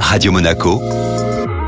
Radio Monaco,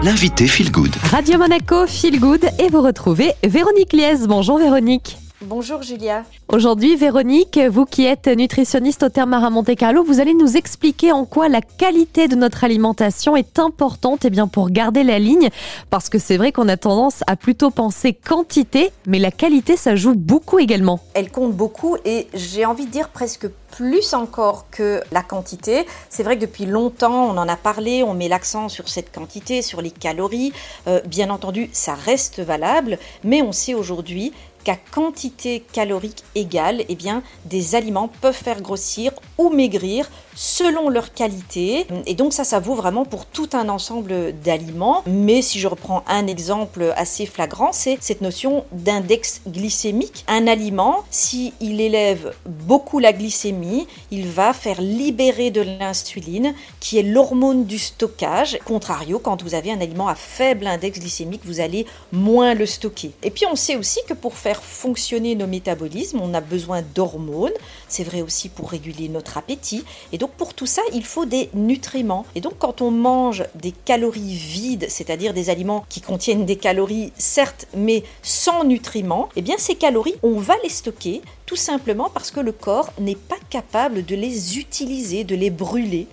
l'invité Feel Good. Radio Monaco, Feel Good, et vous retrouvez Véronique Liez. Bonjour Véronique. Bonjour Julia. Aujourd'hui, Véronique, vous qui êtes nutritionniste au terme à Monte Carlo, vous allez nous expliquer en quoi la qualité de notre alimentation est importante et eh bien, pour garder la ligne. Parce que c'est vrai qu'on a tendance à plutôt penser quantité, mais la qualité, ça joue beaucoup également. Elle compte beaucoup et j'ai envie de dire presque plus encore que la quantité. C'est vrai que depuis longtemps, on en a parlé, on met l'accent sur cette quantité, sur les calories. Euh, bien entendu, ça reste valable, mais on sait aujourd'hui qu'à quantité calorique égale, eh bien, des aliments peuvent faire grossir ou maigrir selon leur qualité. Et donc ça, ça vaut vraiment pour tout un ensemble d'aliments. Mais si je reprends un exemple assez flagrant, c'est cette notion d'index glycémique. Un aliment, s'il il élève beaucoup la glycémie, il va faire libérer de l'insuline, qui est l'hormone du stockage. Contrario, quand vous avez un aliment à faible index glycémique, vous allez moins le stocker. Et puis on sait aussi que pour faire fonctionner nos métabolismes, on a besoin d'hormones. C'est vrai aussi pour réguler notre appétit. Et donc pour tout ça, il faut des nutriments. Et donc quand on mange des calories vides, c'est-à-dire des aliments qui contiennent des calories certes, mais sans nutriments, eh bien ces calories, on va les stocker tout simplement parce que le corps n'est pas capable de les utiliser, de les brûler.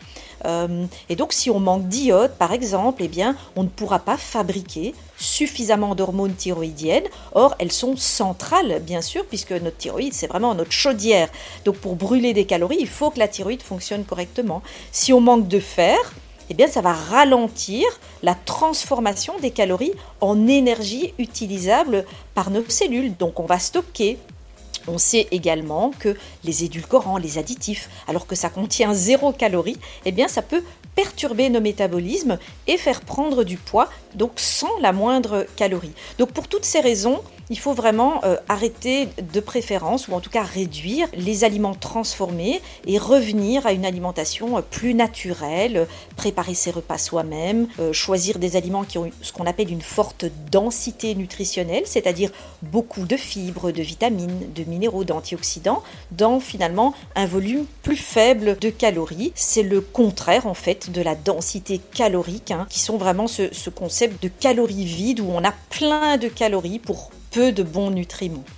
Euh, et donc, si on manque d'iode, par exemple, eh bien, on ne pourra pas fabriquer suffisamment d'hormones thyroïdiennes. Or, elles sont centrales, bien sûr, puisque notre thyroïde, c'est vraiment notre chaudière. Donc, pour brûler des calories, il faut que la thyroïde fonctionne correctement. Si on manque de fer, eh bien, ça va ralentir la transformation des calories en énergie utilisable par nos cellules. Donc, on va stocker on sait également que les édulcorants, les additifs, alors que ça contient zéro calorie, eh bien ça peut perturber nos métabolismes et faire prendre du poids, donc sans la moindre calorie. Donc pour toutes ces raisons, il faut vraiment euh, arrêter de préférence, ou en tout cas réduire les aliments transformés et revenir à une alimentation euh, plus naturelle, préparer ses repas soi-même, euh, choisir des aliments qui ont ce qu'on appelle une forte densité nutritionnelle, c'est-à-dire beaucoup de fibres, de vitamines, de minéraux, d'antioxydants, dans finalement un volume plus faible de calories. C'est le contraire en fait de la densité calorique, hein, qui sont vraiment ce, ce concept de calories vides où on a plein de calories pour peu de bons nutriments.